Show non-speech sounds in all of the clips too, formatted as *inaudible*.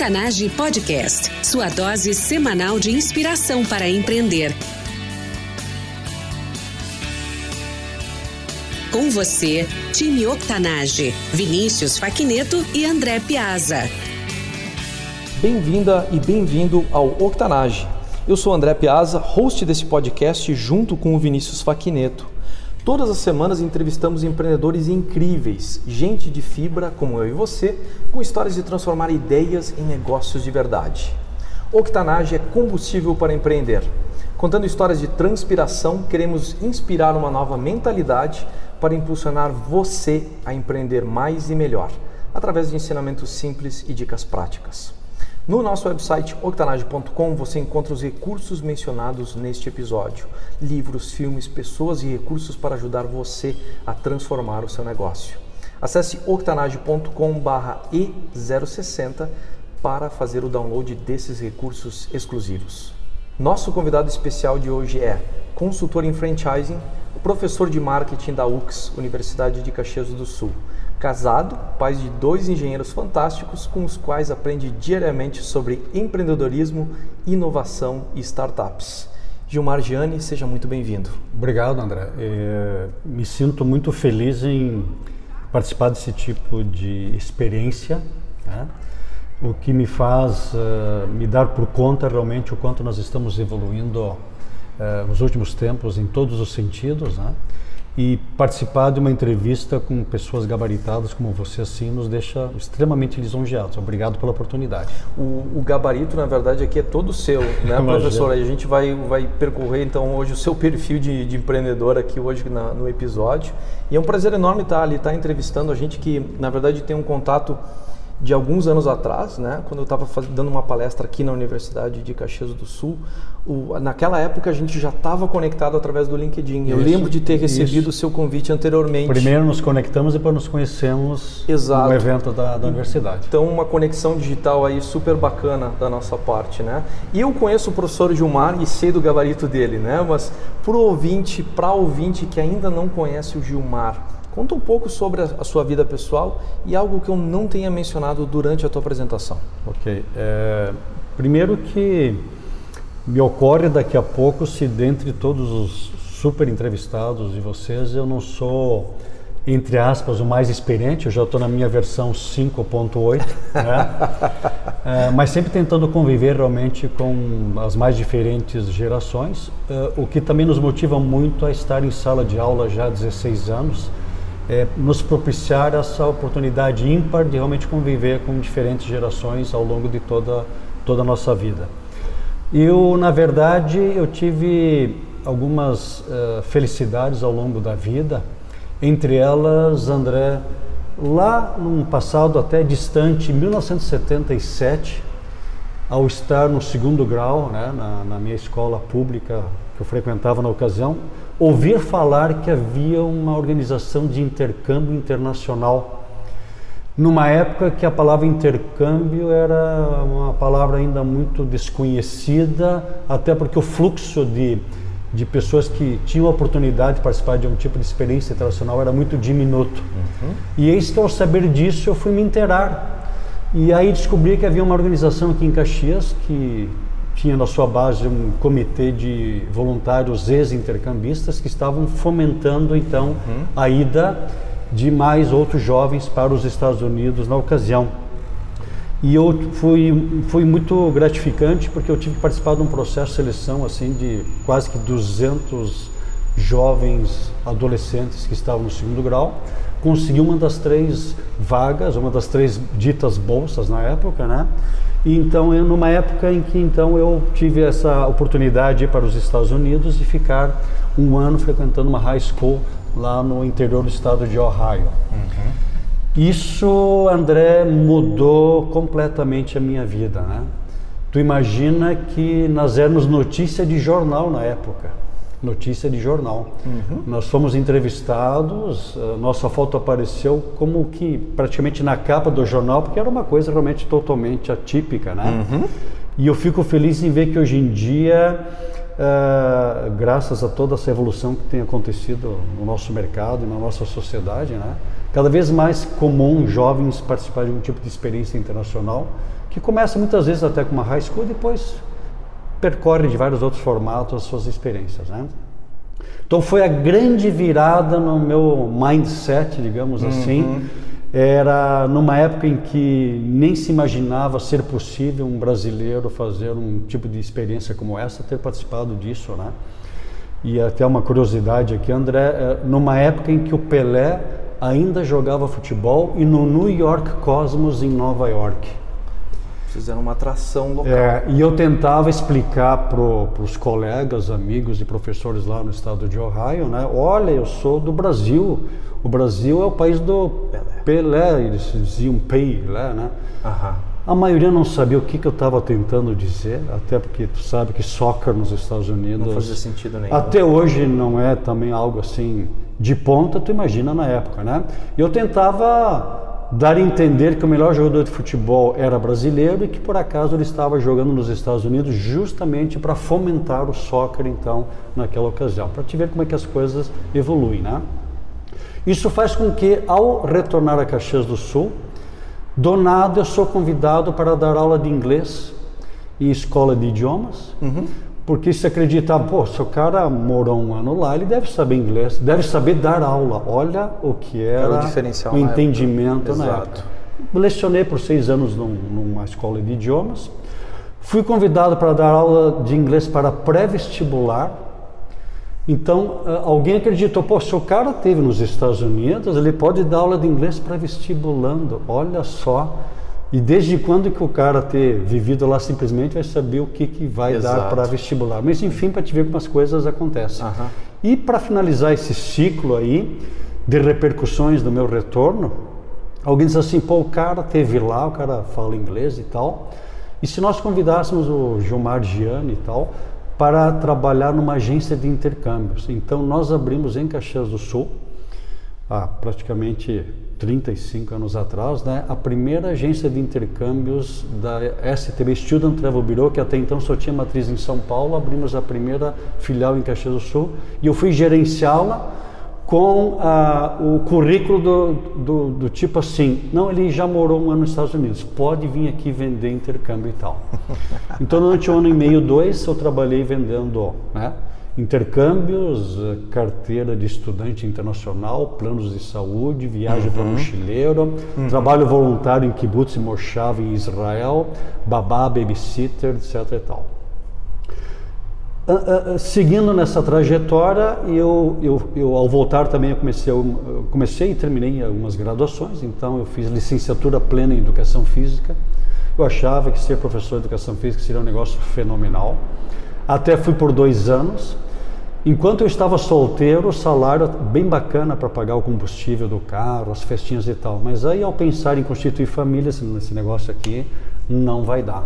Octanage Podcast, sua dose semanal de inspiração para empreender. Com você, time Octanage, Vinícius Faquineto e André Piazza. Bem-vinda e bem-vindo ao Octanage. Eu sou André Piazza, host desse podcast junto com o Vinícius Faquineto. Todas as semanas entrevistamos empreendedores incríveis, gente de fibra como eu e você, com histórias de transformar ideias em negócios de verdade. Octanage é combustível para empreender. Contando histórias de transpiração, queremos inspirar uma nova mentalidade para impulsionar você a empreender mais e melhor, através de ensinamentos simples e dicas práticas. No nosso website octanage.com você encontra os recursos mencionados neste episódio: livros, filmes, pessoas e recursos para ajudar você a transformar o seu negócio. Acesse octanage.com/e060 para fazer o download desses recursos exclusivos. Nosso convidado especial de hoje é consultor em franchising, professor de marketing da UX, Universidade de Caxias do Sul casado, pai de dois engenheiros fantásticos com os quais aprende diariamente sobre empreendedorismo, inovação e startups. Gilmar Gianni, seja muito bem-vindo. Obrigado, André. É, me sinto muito feliz em participar desse tipo de experiência, né? o que me faz uh, me dar por conta realmente o quanto nós estamos evoluindo uh, nos últimos tempos em todos os sentidos. Né? E participar de uma entrevista com pessoas gabaritadas como você assim nos deixa extremamente lisonjeados. Obrigado pela oportunidade. O, o gabarito, na verdade, aqui é todo seu, *laughs* né, professor? a gente vai, vai percorrer então hoje o seu perfil de, de empreendedor aqui hoje na, no episódio. E é um prazer enorme estar ali, estar entrevistando a gente que, na verdade, tem um contato de alguns anos atrás, né, quando eu estava dando uma palestra aqui na Universidade de Caxias do Sul, o, naquela época a gente já estava conectado através do LinkedIn. Isso, eu lembro de ter recebido o seu convite anteriormente. Primeiro nos conectamos e depois nos conhecemos Exato. no evento da, da universidade. Então uma conexão digital aí super bacana da nossa parte, né? E eu conheço o professor Gilmar e sei do gabarito dele, né? Mas para o ouvinte, para ouvinte que ainda não conhece o Gilmar, Conta um pouco sobre a, sua vida pessoal e algo que eu não tenha mencionado durante a tua apresentação. Ok. É, primeiro que me ocorre daqui a pouco se dentre todos os super entrevistados de vocês eu não sou entre aspas o mais experiente eu já estou na minha versão 5.8 né? *laughs* é, mas sempre tentando conviver realmente com as mais diferentes gerações é, o que também nos motiva muito a estar em sala de aula já há 16 anos é, nos propiciar essa oportunidade ímpar de realmente conviver com diferentes gerações ao longo de toda toda a nossa vida. Eu, na verdade, eu tive algumas uh, felicidades ao longo da vida, entre elas, André, lá num passado até distante, 1977, ao estar no segundo grau, né, na, na minha escola pública que eu frequentava na ocasião, ouvir falar que havia uma organização de intercâmbio internacional numa época que a palavra intercâmbio era uma palavra ainda muito desconhecida, até porque o fluxo de, de pessoas que tinham a oportunidade de participar de um tipo de experiência internacional era muito diminuto. Uhum. E eis que ao saber disso eu fui me inteirar. E aí descobri que havia uma organização aqui em Caxias que tinha na sua base um comitê de voluntários ex-intercambistas que estavam fomentando então uhum. a ida de mais outros jovens para os Estados Unidos na ocasião. E eu fui, fui muito gratificante porque eu tive que participar de um processo de seleção assim de quase que 200 jovens adolescentes que estavam no segundo grau. Consegui uma das três vagas, uma das três ditas bolsas na época, né? E então, eu, numa época em que então eu tive essa oportunidade de ir para os Estados Unidos e ficar um ano frequentando uma high school lá no interior do estado de Ohio. Uhum. Isso, André, mudou completamente a minha vida, né? Tu imagina que nós éramos notícia de jornal na época, notícia de jornal. Uhum. Nós fomos entrevistados, nossa foto apareceu como que praticamente na capa do jornal, porque era uma coisa realmente totalmente atípica, né? Uhum. E eu fico feliz em ver que hoje em dia uh, graças a toda essa evolução que tem acontecido no nosso mercado e na nossa sociedade, né? cada vez mais comum jovens participarem de um tipo de experiência internacional, que começa muitas vezes até com uma high school e depois percorre de vários outros formatos as suas experiências. Né? Então foi a grande virada no meu mindset, digamos assim. Uhum. Era numa época em que nem se imaginava ser possível um brasileiro fazer um tipo de experiência como essa, ter participado disso, né? E até uma curiosidade aqui, André, é, numa época em que o Pelé ainda jogava futebol e no New York Cosmos em Nova York. Fizeram uma atração local. É, e eu tentava explicar para os colegas, amigos e professores lá no estado de Ohio, né? Olha, eu sou do Brasil. O Brasil é o país do Pelé, Pelé eles diziam Pelé, né? Aham. A maioria não sabia o que, que eu estava tentando dizer, até porque tu sabe que soccer nos Estados Unidos. Não fazia sentido nenhum. Até hoje não é também algo assim de ponta, tu imagina na época, né? Eu tentava dar a entender que o melhor jogador de futebol era brasileiro e que por acaso ele estava jogando nos Estados Unidos justamente para fomentar o soccer então naquela ocasião, para te ver como é que as coisas evoluem, né? Isso faz com que ao retornar a Caxias do Sul, do nada eu sou convidado para dar aula de inglês em escola de idiomas. Uhum. Porque se acreditava, pô, se o cara morou um ano lá, ele deve saber inglês, deve saber dar aula. Olha o que era, Era o diferencial o na entendimento época. na época. Lecionei por seis anos num- numa escola de idiomas. Fui convidado para dar aula de inglês para pré-vestibular. Então, ah, alguém acreditou, pô, se o cara teve nos Estados Unidos, ele pode dar aula de inglês para vestibulando. Olha só. E desde quando que o cara ter vivido lá simplesmente vai saber o que, que vai dar Exato. para vestibular. Mas enfim, para te ver como as coisas acontecem. Aham. E para finalizar esse ciclo aí de repercussões do meu retorno, alguém diz assim, pô, o cara teve lá, o cara fala inglês e tal, e se nós convidássemos o Gilmar Gianni e tal para trabalhar numa agência de intercâmbios. Então nós abrimos em Caxias do Sul, há praticamente 35 anos atrás, né, a primeira agência de intercâmbios da STB Student Travel Bureau, que até então só tinha matriz em São Paulo, abrimos a primeira filial em Caxias do Sul e eu fui gerenciá-la com ah, o currículo do, do, do tipo assim, não, ele já morou um ano nos Estados Unidos, pode vir aqui vender intercâmbio e tal. *laughs* Então, durante um ano e meio, dois, eu trabalhei vendendo né, intercâmbios, eh, carteira de estudante internacional, planos de saúde, viagem para mochileiro, trabalho voluntário em kibbutz e moshav em Israel, babá, babysitter, etc. e tal. Ah, ah, seguindo nessa trajetória, eu, eu, eu ao voltar também eu comecei, eu comecei e terminei algumas graduações, então eu fiz licenciatura plena em Educação Física. Eu achava que ser professor de Educação Física seria um negócio fenomenal. Até fui por dois anos. Enquanto eu estava solteiro, o salário bem bacana para pagar o combustível do carro, as festinhas e tal. Mas aí, ao pensar em constituir família, esse, esse negócio aqui não vai dar.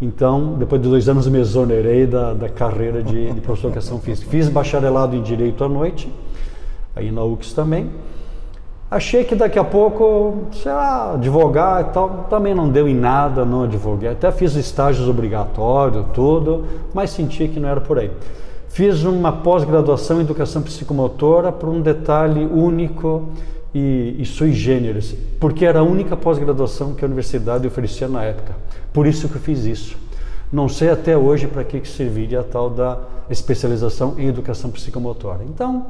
Então, depois de dois anos, me exonerei da, da carreira de, de professor de educação física. Fiz bacharelado em Direito à noite, aí na UX também. Achei que daqui a pouco, sei lá, advogar e tal, também não deu em nada, não advoguei. Até fiz estágios obrigatórios, tudo, mas senti que não era por aí. Fiz uma pós-graduação em Educação Psicomotora por um detalhe único e, e sui generis, porque era a única pós-graduação que a universidade oferecia na época. Por isso que eu fiz isso. Não sei até hoje para que, que serviria a tal da especialização em Educação Psicomotora. Então,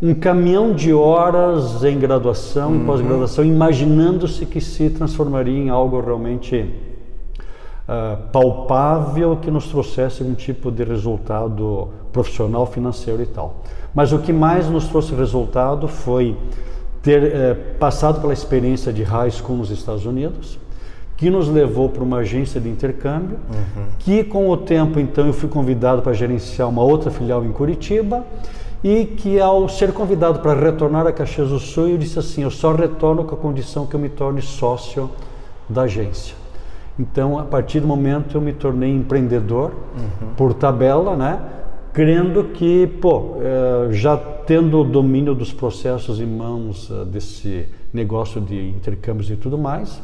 um caminhão de horas em graduação, em pós-graduação, imaginando-se que se transformaria em algo realmente ah, palpável que nos trouxesse algum tipo de resultado profissional, financeiro e tal. Mas o que mais nos trouxe resultado foi ter eh, passado pela experiência de high school nos Estados Unidos, que nos levou para uma agência de intercâmbio, que com o tempo então eu fui convidado para gerenciar uma outra filial em Curitiba e que ao ser convidado para retornar a Caxias do Sul, eu disse assim, eu só retorno com a condição que eu me torne sócio da agência. Então, a partir do momento eu me tornei empreendedor por tabela, né? Crendo que, pô, eh, já tendo o domínio dos processos em mãos eh, desse negócio de intercâmbios e tudo mais,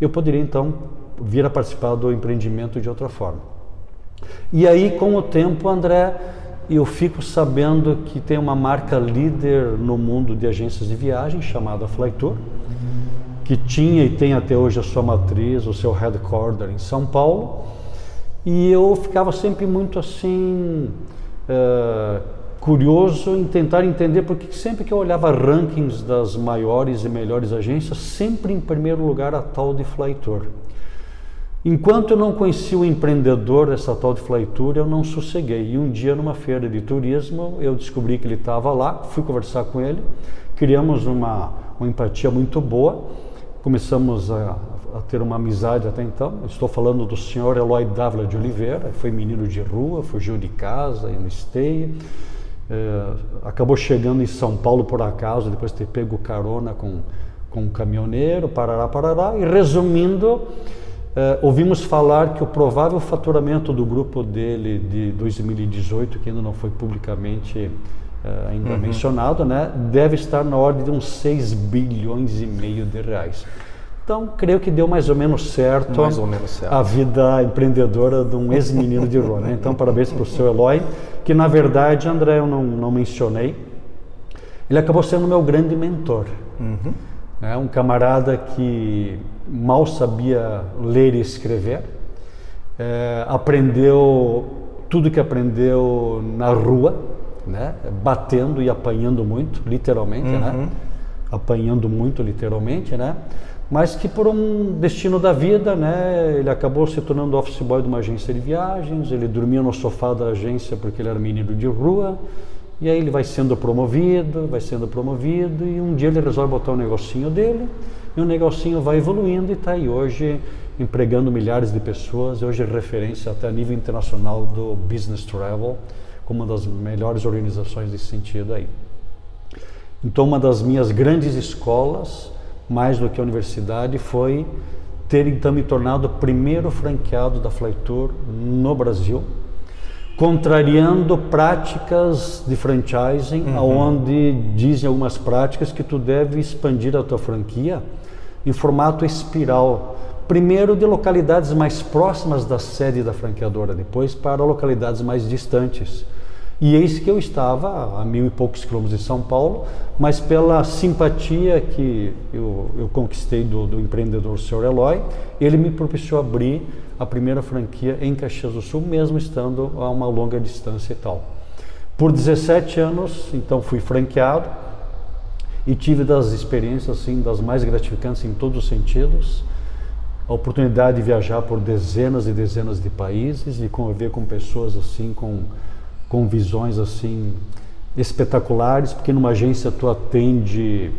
eu poderia então vir a participar do empreendimento de outra forma. E aí, com o tempo, André, eu fico sabendo que tem uma marca líder no mundo de agências de viagem chamada Flytour, que tinha e tem até hoje a sua matriz, o seu headquarter em São Paulo. E eu ficava sempre muito assim. Uh, curioso em tentar entender porque sempre que eu olhava rankings das maiores e melhores agências, sempre em primeiro lugar a tal de Flytour. Enquanto eu não conheci o empreendedor dessa tal de Flytour, eu não sosseguei. E um dia, numa feira de turismo, eu descobri que ele estava lá, fui conversar com ele, criamos uma, uma empatia muito boa, começamos a, a ter uma amizade até então. Estou falando do senhor Eloy Dávila de Oliveira, foi menino de rua, fugiu de casa, no esteia é, acabou chegando em São Paulo por acaso, depois de ter pego carona com, com um caminhoneiro, parará, parará. E resumindo, é, ouvimos falar que o provável faturamento do grupo dele de 2018, que ainda não foi publicamente é, ainda uhum. mencionado, né, deve estar na ordem de uns 6 bilhões e meio de reais. Então, creio que deu mais ou menos certo, ou menos certo. a vida empreendedora de um ex-menino de rua. Né? Então, parabéns para o seu Eloy, que na verdade, André, eu não, não mencionei, ele acabou sendo meu grande mentor. Uhum. É um camarada que mal sabia ler e escrever, é, aprendeu tudo que aprendeu na rua, né? batendo e apanhando muito, literalmente, né? uhum. né? apanhando muito, literalmente, né? mas que por um destino da vida, né, ele acabou se tornando office boy de uma agência de viagens, ele dormia no sofá da agência porque ele era menino de rua, e aí ele vai sendo promovido, vai sendo promovido, e um dia ele resolve botar um negocinho dele, e o negocinho vai evoluindo e está aí hoje empregando milhares de pessoas, hoje é referência até a nível internacional do Business Travel, como uma das melhores organizações desse sentido aí. Então, uma das minhas grandes escolas mais do que a universidade, foi ter então me tornado o primeiro franqueado da Flytour no Brasil, contrariando práticas de franchising, uhum. onde dizem algumas práticas que tu deve expandir a tua franquia em formato espiral. Primeiro de localidades mais próximas da sede da franqueadora, depois para localidades mais distantes. E eis que eu estava a mil e poucos quilômetros de São Paulo, mas pela simpatia que eu, eu conquistei do, do empreendedor Sr. Eloy, ele me propiciou abrir a primeira franquia em Caxias do Sul, mesmo estando a uma longa distância e tal. Por 17 anos, então, fui franqueado e tive das experiências assim das mais gratificantes em todos os sentidos. A oportunidade de viajar por dezenas e dezenas de países e conviver com pessoas assim com com visões assim espetaculares, porque numa agência tu atende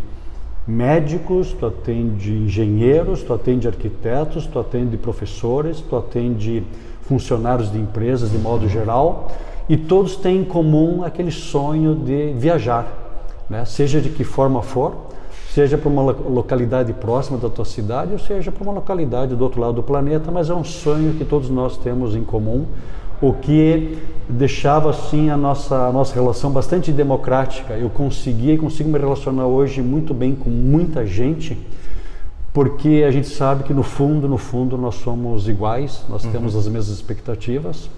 médicos, tu atende engenheiros, tu atende arquitetos, tu atende professores, tu atende funcionários de empresas de modo geral, e todos têm em comum aquele sonho de viajar, né? seja de que forma for, seja para uma localidade próxima da tua cidade, ou seja para uma localidade do outro lado do planeta, mas é um sonho que todos nós temos em comum, o que deixava assim a nossa, a nossa relação bastante democrática. Eu conseguia e consigo me relacionar hoje muito bem com muita gente, porque a gente sabe que no fundo, no fundo, nós somos iguais, nós uhum. temos as mesmas expectativas.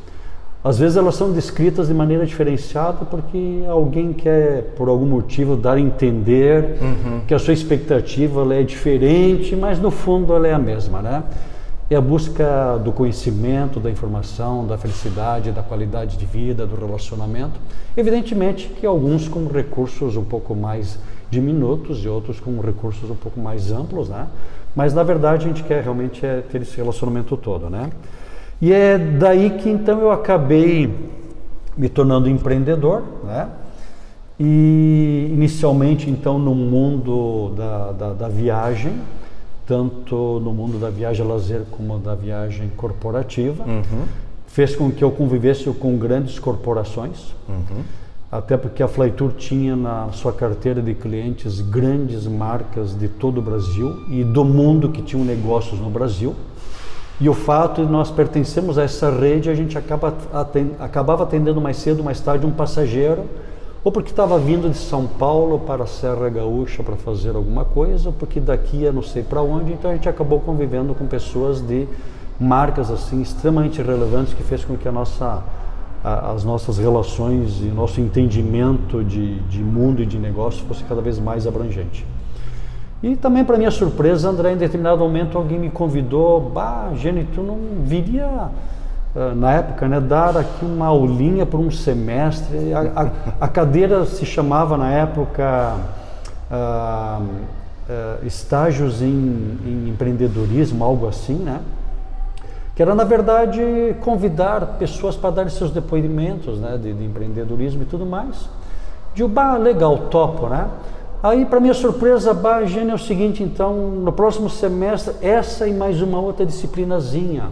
Às vezes elas são descritas de maneira diferenciada porque alguém quer, por algum motivo, dar a entender uhum. que a sua expectativa é diferente, mas no fundo ela é a mesma, né? é a busca do conhecimento, da informação, da felicidade, da qualidade de vida, do relacionamento. Evidentemente que alguns com recursos um pouco mais diminutos e outros com recursos um pouco mais amplos, né? Mas na verdade a gente quer realmente é ter esse relacionamento todo, né? E é daí que então eu acabei me tornando empreendedor, né? E inicialmente então no mundo da, da, da viagem, tanto no mundo da viagem lazer como da viagem corporativa. Uhum. Fez com que eu convivesse com grandes corporações, uhum. até porque a Flytour tinha na sua carteira de clientes grandes marcas de todo o Brasil e do mundo que tinham negócios no Brasil. E o fato de nós pertencemos a essa rede, a gente acaba acabava atendendo mais cedo, mais tarde um passageiro ou porque estava vindo de São Paulo para a Serra Gaúcha para fazer alguma coisa, ou porque daqui ia não sei para onde, então a gente acabou convivendo com pessoas de marcas assim extremamente relevantes que fez com que a nossa a, as nossas relações e nosso entendimento de, de mundo e de negócio fosse cada vez mais abrangente. E também, para minha surpresa, André, em determinado momento alguém me convidou, bah, Gene, tu não viria, uh, na época, né, dar aqui uma aulinha por um semestre. A, a, a cadeira se chamava, na época, uh, uh, estágios em, em, empreendedorismo, algo assim, né? Que era, na verdade, convidar pessoas para dar seus depoimentos né, de, de empreendedorismo e tudo mais. De bah, legal, topo, né? Aí, para minha surpresa, bah, Gênio, é o seguinte, então, no próximo semestre, essa e mais uma outra disciplinazinha.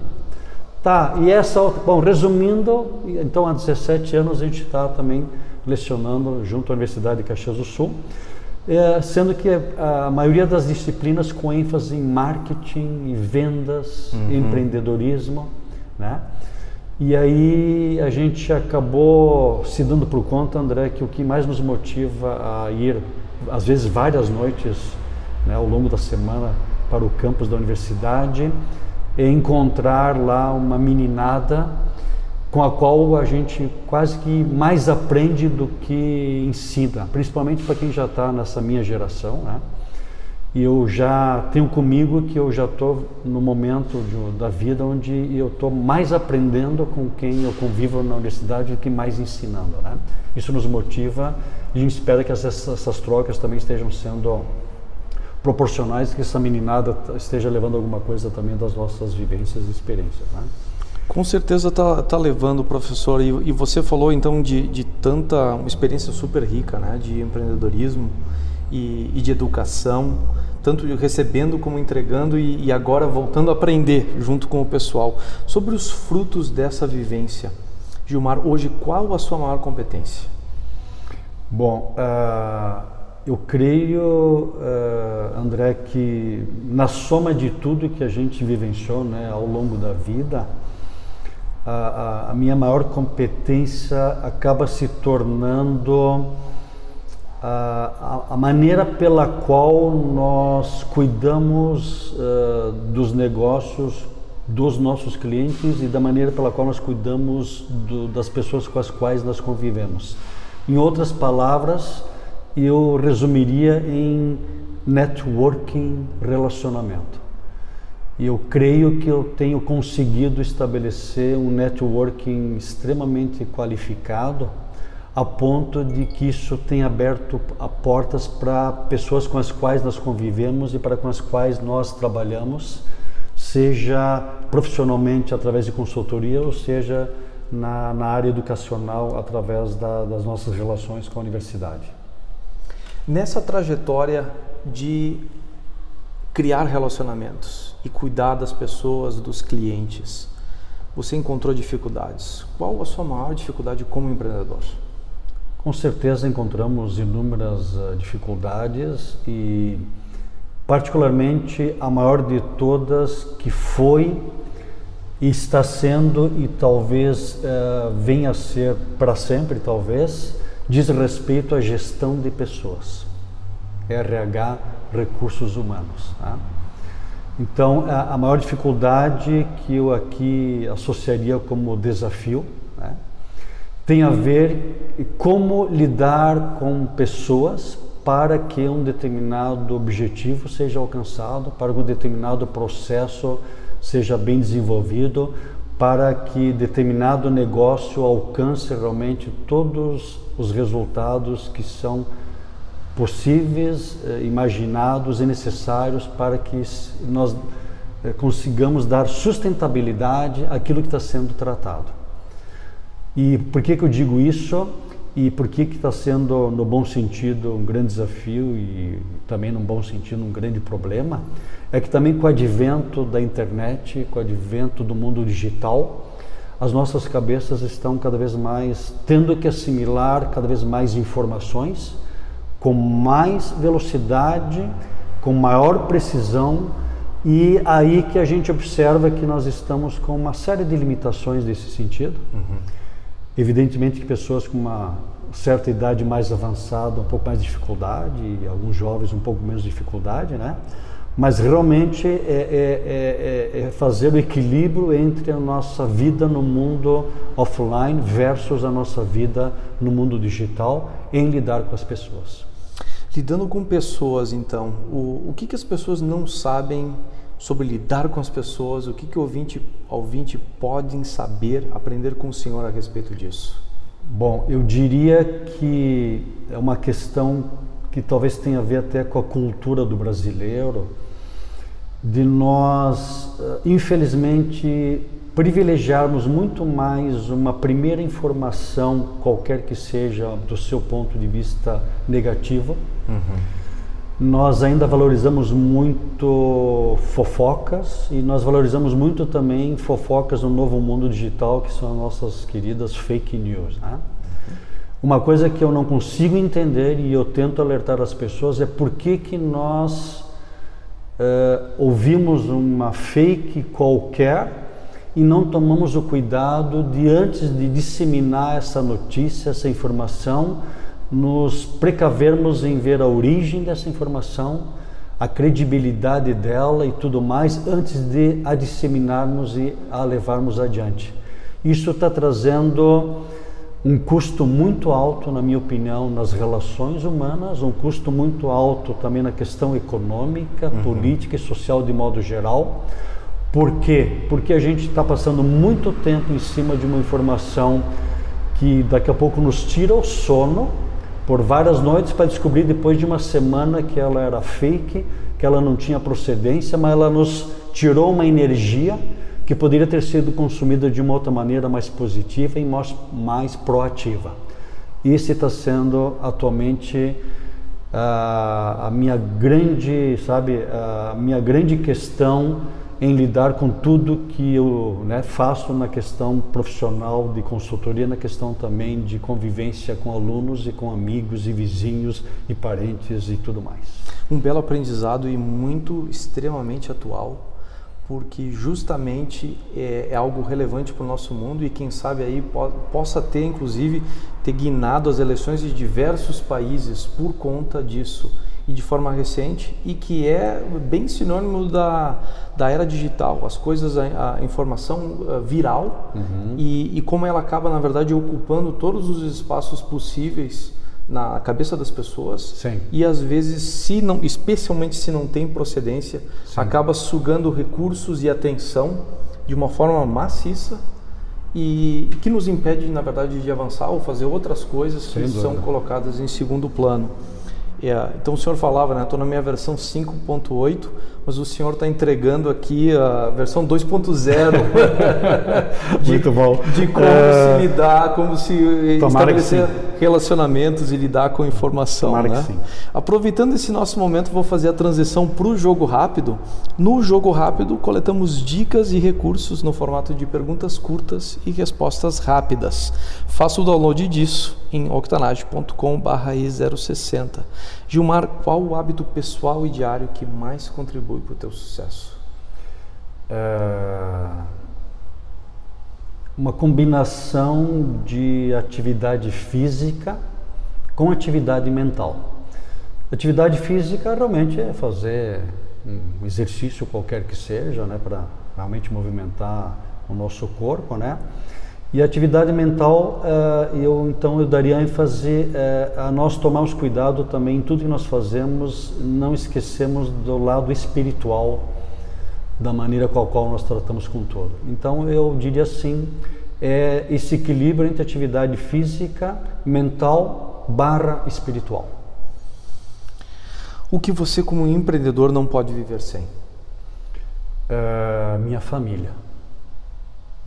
Tá, e essa outra, bom, resumindo, então há 17 anos a gente está também lecionando junto à Universidade de Caxias do Sul, é, sendo que a maioria das disciplinas com ênfase em marketing, vendas, uhum. empreendedorismo, né? E aí a gente acabou se dando por conta, André, que o que mais nos motiva a ir às vezes várias noites né, ao longo da semana para o campus da universidade e encontrar lá uma meninada com a qual a gente quase que mais aprende do que ensina, principalmente para quem já está nessa minha geração, né? E eu já tenho comigo que eu já estou no momento de, da vida onde eu estou mais aprendendo com quem eu convivo na universidade do que mais ensinando, né? Isso nos motiva e a gente espera que essas, essas trocas também estejam sendo proporcionais, que essa meninada esteja levando alguma coisa também das nossas vivências e experiências. Né? Com certeza está tá levando, professor. E, e, você falou então de, de tanta uma experiência super rica, né, de empreendedorismo e, e de educação, tanto recebendo como entregando e, e, agora voltando a aprender junto com o pessoal sobre os frutos dessa vivência. Gilmar, hoje qual a sua maior competência? Bom, uh, eu creio, uh, André, que na soma de tudo que a gente vivenciou né, ao longo da vida, a, a, a minha maior competência acaba se tornando a, maneira pela qual nós cuidamos uh, dos negócios dos nossos clientes e da maneira pela qual nós cuidamos do, das pessoas com as quais nós convivemos. Em outras palavras, eu resumiria em networking relacionamento. E eu creio que eu tenho conseguido estabelecer um networking extremamente qualificado, a ponto de que isso tem aberto portas para pessoas com as quais nós convivemos e para com as quais nós trabalhamos, seja profissionalmente através de consultoria ou seja na, na área educacional através da, das nossas relações com a universidade. Nessa trajetória de criar relacionamentos e cuidar das pessoas, dos clientes, você encontrou dificuldades. Qual a sua maior dificuldade como empreendedor? Com certeza encontramos inúmeras uh, dificuldades e, particularmente, a maior de todas que foi e está sendo e talvez uh, venha a ser para sempre, talvez, diz respeito à gestão de pessoas, RH, recursos humanos. Tá? Então, a, a, maior dificuldade que eu aqui associaria como desafio tem a ver como lidar com pessoas para que um determinado objetivo seja alcançado, para que um determinado processo seja bem desenvolvido para que determinado negócio alcance realmente todos os resultados que são possíveis, eh, imaginados e necessários para que nós eh, consigamos dar sustentabilidade àquilo que está sendo tratado. E por que, que eu digo isso? E por que está sendo, no bom sentido, um grande desafio e também, no bom sentido, um grande problema? é que também com o advento da internet, com o advento do mundo digital, as nossas cabeças estão cada vez mais tendo que assimilar cada vez mais informações com mais velocidade, com maior precisão e aí que a gente observa que nós estamos com uma série de limitações nesse sentido. Uhum. Evidentemente que pessoas com uma certa idade mais avançada, um pouco mais de dificuldade, e alguns jovens um pouco menos de dificuldade, né? mas realmente é, é, é, é, fazer o equilíbrio entre a nossa vida no mundo offline versus a nossa vida no mundo digital em lidar com as pessoas. Lidando com pessoas, então, o, o que, que as pessoas não sabem sobre lidar com as pessoas? O que, que o ouvinte, ouvinte podem saber, aprender com o Senhor a respeito disso? Bom, eu diria que é uma questão que talvez tenha a ver até com a cultura do brasileiro, de nós, eh, infelizmente, privilegiarmos muito mais uma primeira informação, qualquer que seja do seu ponto de vista negativo. Uhum. Nós ainda valorizamos muito fofocas e nós valorizamos muito também fofocas no novo mundo digital, que são as nossas queridas fake news. Né? Uma coisa que eu não consigo entender e eu tento alertar as pessoas é por que, que nós uh, ouvimos uma fake qualquer e não tomamos o cuidado de, antes de disseminar essa notícia, essa informação, nos precavermos em ver a origem dessa informação, a credibilidade dela e tudo mais, antes de a disseminarmos e a levarmos adiante. Isso está trazendo um custo muito alto, na minha opinião, nas relações humanas, um custo muito alto também na questão econômica, uhum. política e social de modo geral. Por quê? Porque a gente está passando muito tempo em cima de uma informação que daqui a pouco nos tira o sono por várias noites para descobrir depois de uma semana que ela era fake, que ela não tinha procedência, mas ela nos tirou uma energia que poderia ter sido consumida de uma outra maneira mais positiva e mais, mais proativa. Isso está sendo atualmente uh, a minha grande, sabe, a minha grande questão em lidar com tudo que eu né, faço na questão profissional de consultoria, na questão também de convivência com alunos e com amigos e vizinhos e parentes e tudo mais. Um belo aprendizado e muito extremamente atual porque justamente é, é algo relevante para o nosso mundo e quem sabe aí po possa ter inclusive ter guinado as eleições de diversos países por conta disso e de forma recente e que é bem sinônimo da, da era digital, as coisas, a, a informação uh, viral uhum. e, e como ela acaba na verdade ocupando todos os espaços possíveis na cabeça das pessoas Sim. e às vezes se não especialmente se não tem procedência Sim. acaba sugando recursos e atenção de uma forma maciça e que nos impede na verdade de avançar ou fazer outras coisas Sem que dúvida. são colocadas em segundo plano é, então o senhor falava, né? Estou na minha versão 5.8, mas o senhor está entregando aqui a versão 2.0 de, *laughs* Muito bom. de como é... se lidar, como se Tomara estabelecer relacionamentos e lidar com informação. Tomara né? que sim. Aproveitando esse nosso momento, vou fazer a transição para o jogo rápido. No jogo rápido, coletamos dicas e recursos no formato de perguntas curtas e respostas rápidas. Faça o download disso em octanage.com/e060. Gilmar, qual o hábito pessoal e diário que mais contribui para o teu sucesso? É... Uma combinação de atividade física com atividade mental. Atividade física realmente é fazer um exercício qualquer que seja, né, para realmente movimentar o nosso corpo, né? E a atividade mental, uh, eu então eu daria ênfase uh, a nós tomarmos cuidado também em tudo que nós fazemos, não esquecemos do lado espiritual da maneira com a qual nós tratamos com todo. Então eu diria assim, é esse equilíbrio entre atividade física, mental barra espiritual. O que você como empreendedor não pode viver sem? Uh, minha família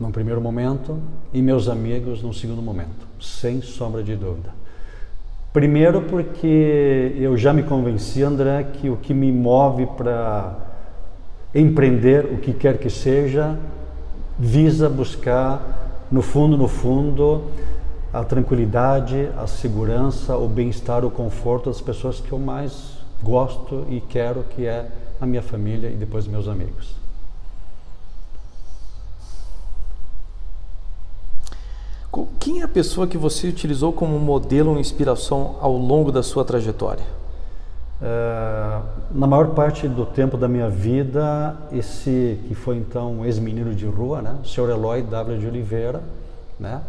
num primeiro momento e meus amigos num segundo momento, sem sombra de dúvida. Primeiro porque eu já me convenci, André, que o que me move para empreender o que quer que seja visa buscar no fundo, no fundo, a tranquilidade, a segurança, o bem-estar, o conforto das pessoas que eu mais gosto e quero, que é a minha família e depois meus amigos. Quem é a pessoa que você utilizou como modelo ou inspiração ao longo da sua trajetória? Uh, na maior parte do tempo da minha vida, esse que foi então ex-menino de rua, né, o senhor Eloy W. de Oliveira, né,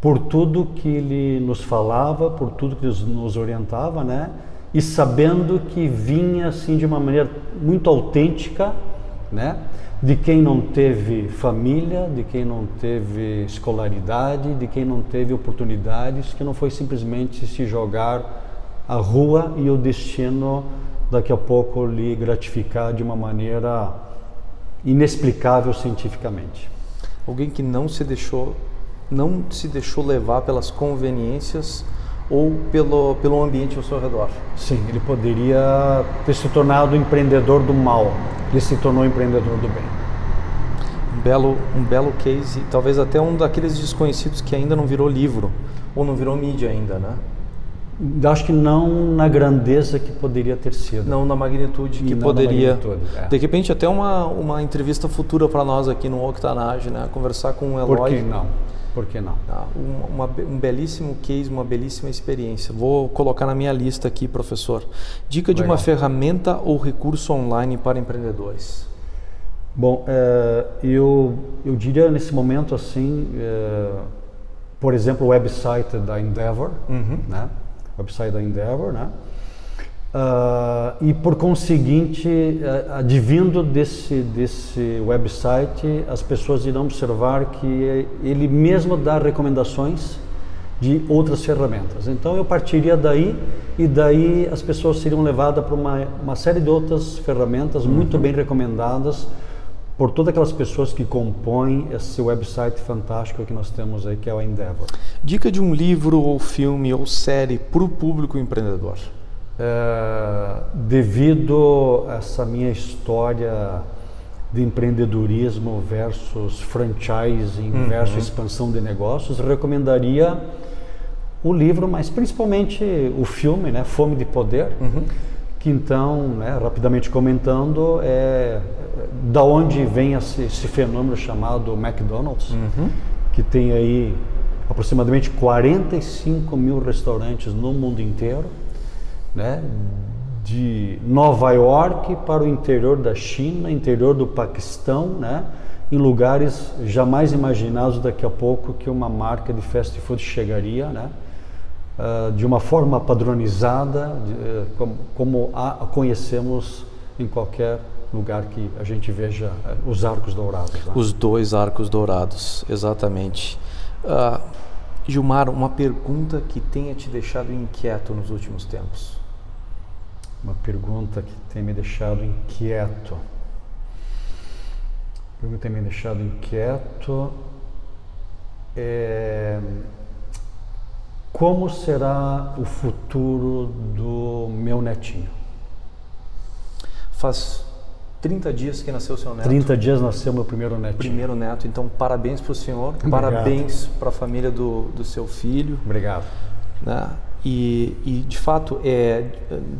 por tudo que ele nos falava, por tudo que nos orientava, né, e sabendo que vinha assim de uma maneira muito autêntica, né, de quem não teve família, de quem não teve escolaridade, de quem não teve oportunidades, que não foi simplesmente se jogar a rua e o destino daqui a pouco lhe gratificar de uma maneira inexplicável cientificamente. Alguém que não se deixou não se deixou levar pelas conveniências ou pelo, pelo ambiente ao seu redor. Sim, ele poderia ter se tornado empreendedor do mal, ele se tornou empreendedor do bem. Um belo, um belo case, talvez até um daqueles desconhecidos que ainda não virou livro, ou não virou mídia ainda, né? Acho que não na grandeza que poderia ter sido. Não na magnitude que poderia. Magnitude, é. De repente, até uma, uma entrevista futura para nós aqui no Octanage, né? Conversar com o Eloy. Por que não? Por que não? Ah, uma, um belíssimo case, uma belíssima experiência. Vou colocar na minha lista aqui, professor. Dica Legal. de uma ferramenta ou recurso online para empreendedores. Bom, é, eu, eu diria nesse momento assim, é, por exemplo, o website da Endeavor, uhum. né? website da Endeavor, né? Uh, e por conseguinte, uh, advindo desse, desse website, as pessoas irão observar que ele mesmo dá recomendações de outras ferramentas. Então eu partiria daí e daí as pessoas seriam levadas para uma, uma série de outras ferramentas uhum. muito bem recomendadas por todas aquelas pessoas que compõem esse website fantástico que nós temos aí, que é o Endeavor. Dica de um livro ou filme ou série para o público empreendedor. É, devido a essa minha história de empreendedorismo versus franchising uhum. versus expansão de negócios, recomendaria o livro, mas principalmente o filme, né, Fome de Poder. Uhum que então, né, rapidamente comentando, é da onde vem esse, esse fenômeno chamado McDonald's, uhum. que tem aí aproximadamente 45 mil restaurantes no mundo inteiro, né, de Nova York para o interior da China, interior do Paquistão, né, em lugares jamais imaginados daqui a pouco que uma marca de fast food chegaria, né, uh, de uma forma padronizada, de, uh, como, como a conhecemos em qualquer lugar que a gente veja uh, os arcos dourados. Né? Os dois arcos dourados, exatamente. Gilmar, uma pergunta que tenha te deixado inquieto nos últimos tempos. Uma pergunta que tem me deixado inquieto. Uma pergunta que tem me deixado inquieto é como será o futuro do meu netinho? Faz 30 dias que nasceu seu neto. 30 dias nasceu meu primeiro neto. Primeiro neto, então parabéns para o senhor, Obrigado. parabéns para a família do, do seu filho. Obrigado. Né? E, e, de fato, é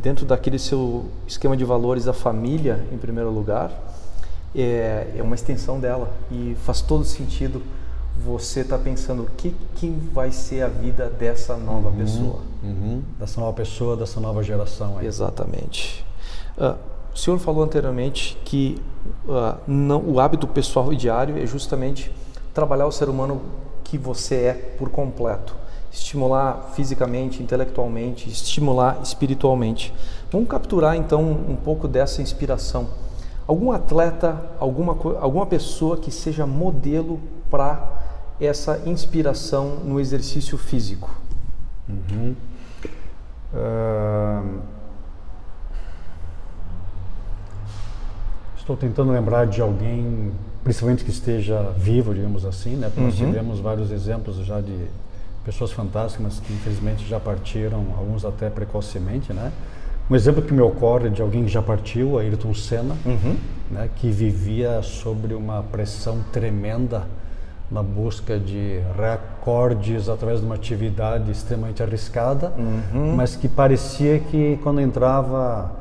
dentro daquele seu esquema de valores, a família, em primeiro lugar, é, é uma extensão dela e faz todo sentido você está pensando o que, que vai ser a vida dessa nova uhum, pessoa. Uhum. Dessa nova pessoa, dessa nova geração. Aí. Exatamente. Uh, o senhor falou anteriormente que uh, não, o hábito pessoal e diário é justamente trabalhar o ser humano que você é por completo. Estimular fisicamente, intelectualmente, estimular espiritualmente. Vamos capturar então um pouco dessa inspiração. Algum atleta, alguma, alguma pessoa que seja modelo para essa inspiração no exercício físico? Uhum. Uh... Estou tentando lembrar de alguém, principalmente que esteja vivo, digamos assim, né? Porque uhum. nós tivemos vários exemplos já de pessoas fantásticas que infelizmente já partiram, alguns até precocemente, né? Um exemplo que me ocorre de alguém que já partiu, Ayrton Senna, uhum. né? Que vivia sobre uma pressão tremenda na busca de recordes através de uma atividade extremamente arriscada, uhum. mas que parecia que quando entrava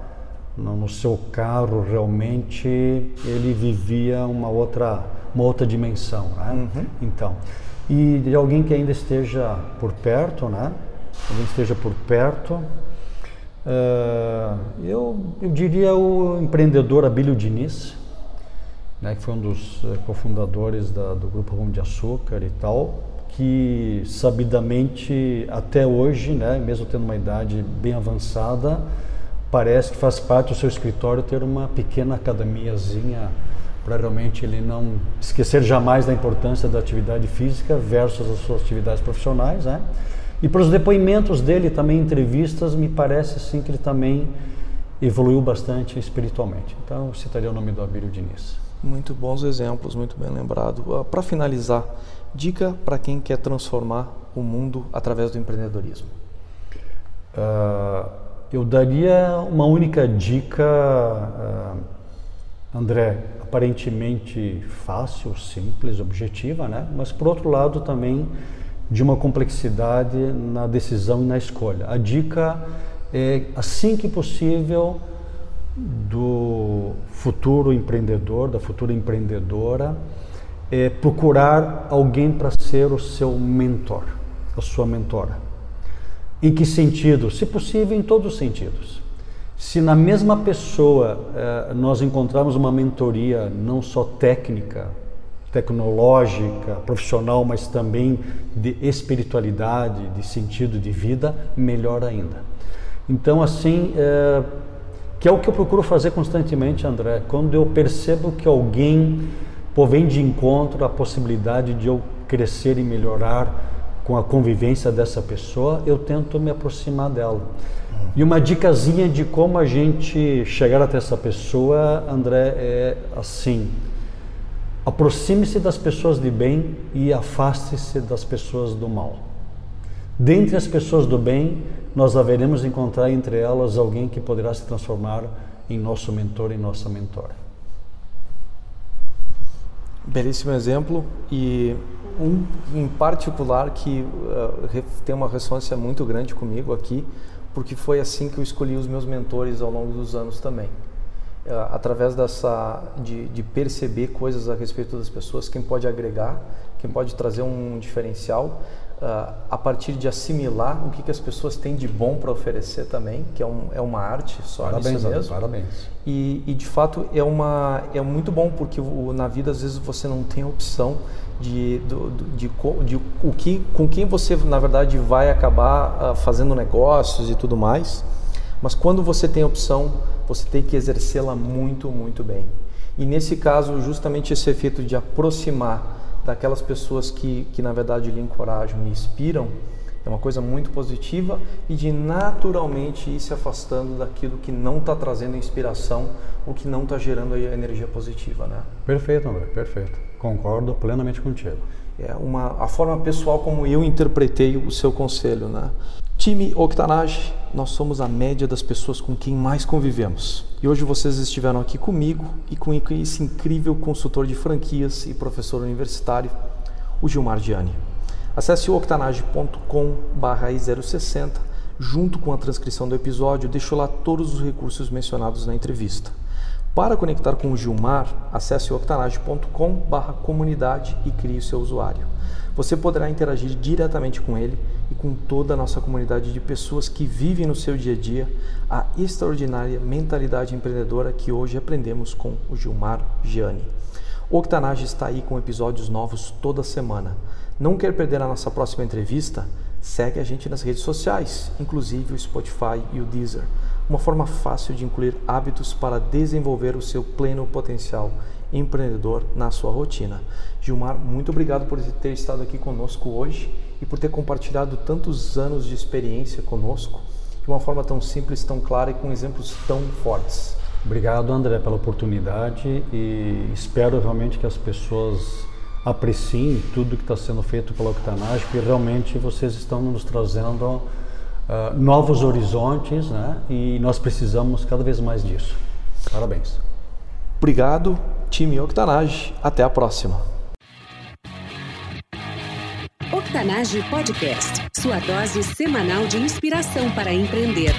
no, no, seu carro realmente ele vivia uma outra uma outra dimensão, né? Uhum. Então, e de alguém que ainda esteja por perto, né? Alguém esteja por perto, Uh, eu, eu diria o empreendedor Abílio Diniz, né, que foi um dos uh, cofundadores da, do Grupo Pão de Açúcar e tal, que sabidamente até hoje, né, mesmo tendo uma idade bem avançada, parece que faz parte do seu escritório ter uma pequena academiazinha para realmente ele não esquecer jamais da importância da atividade física versus as suas atividades profissionais, né? E para os depoimentos dele também, entrevistas, me parece assim que ele também evoluiu bastante espiritualmente. Então, eu citaria o nome do Abílio Diniz. Muito bons exemplos, muito bem lembrado. Uh, para finalizar, dica para quem quer transformar o mundo através do empreendedorismo. Uh, eu daria uma única dica, uh, André, aparentemente fácil, simples, objetiva, né? Mas por outro lado também de uma complexidade na decisão e na escolha. A dica é, assim que possível, do futuro empreendedor, da futura empreendedora, é procurar alguém para ser o seu mentor, a sua mentora. Em que sentido? Se possível, em todos os sentidos. Se na mesma pessoa eh, nós encontrarmos uma mentoria não só técnica, tecnológica, profissional, mas também de espiritualidade, de sentido de vida, melhor ainda. Então, assim, é, que é o que eu procuro fazer constantemente, André. Quando eu percebo que alguém pô, vem de encontro à possibilidade de eu crescer e melhorar com a convivência dessa pessoa, eu tento me aproximar dela. E uma dicasinha de como a gente chegar até essa pessoa, André, é assim: Aproxime-se das pessoas de bem e afaste-se das pessoas do mal. Dentre as pessoas do bem, nós haveremos encontrar entre elas alguém que poderá se transformar em nosso mentor e nossa mentora. Belíssimo exemplo e um em particular que uh, tem uma ressonância muito grande comigo aqui, porque foi assim que eu escolhi os meus mentores ao longo dos anos também. Eh, através dessa de, de, perceber coisas a respeito das pessoas, quem pode agregar, quem pode trazer um diferencial, uh, a partir de assimilar o que, que as pessoas têm de bom para oferecer também, que é, um, é uma arte só parabéns, mesmo. Parabéns. E, e, de fato é uma é muito bom porque o, na vida às vezes você não tem opção de, do, de, de, de, o que com quem você na verdade vai acabar uh, fazendo negócios e tudo mais. Mas quando você tem opção, você tem que exercê-la muito, muito bem. E nesse caso, justamente esse efeito de aproximar daquelas pessoas que, que na verdade lhe encorajam, lhe inspiram, é uma coisa muito positiva e de naturalmente ir se afastando daquilo que não está trazendo inspiração, o que não está gerando a energia positiva, né? Perfeito, André, perfeito. Concordo plenamente contigo. É uma a forma pessoal como eu interpretei o seu conselho, né? Time Octanage, nós somos a média das pessoas com quem mais convivemos. E hoje vocês estiveram aqui comigo e com esse incrível consultor de franquias e professor universitário, o Gilmar Gianni. Acesse o octanage.com/i060 junto com a transcrição do episódio, deixo lá todos os recursos mencionados na entrevista. Para conectar com o Gilmar, acesse o octanage.com/comunidade e crie o seu usuário. Você poderá interagir diretamente com ele e com toda a nossa comunidade de pessoas que vivem no seu dia a dia a extraordinária mentalidade empreendedora que hoje aprendemos com o Gilmar Gianni. Octanage está aí com episódios novos toda semana. Não quer perder a nossa próxima entrevista? Segue a gente nas redes sociais, inclusive o Spotify e o Deezer. Uma forma fácil de incluir hábitos para desenvolver o seu pleno potencial empreendedor na sua rotina. Gilmar, muito obrigado por ter estado aqui conosco hoje e por ter compartilhado tantos anos de experiência conosco de uma forma tão simples, tão clara e com exemplos tão fortes. Obrigado, André, pela oportunidade e espero realmente que as pessoas apreciem tudo que está sendo feito pela Octanage, porque realmente vocês estão nos trazendo uh, novos horizontes né? e nós precisamos cada vez mais disso. Parabéns. Obrigado, time Octanage. Até a próxima. Octanage Podcast, sua dose semanal de inspiração para empreender.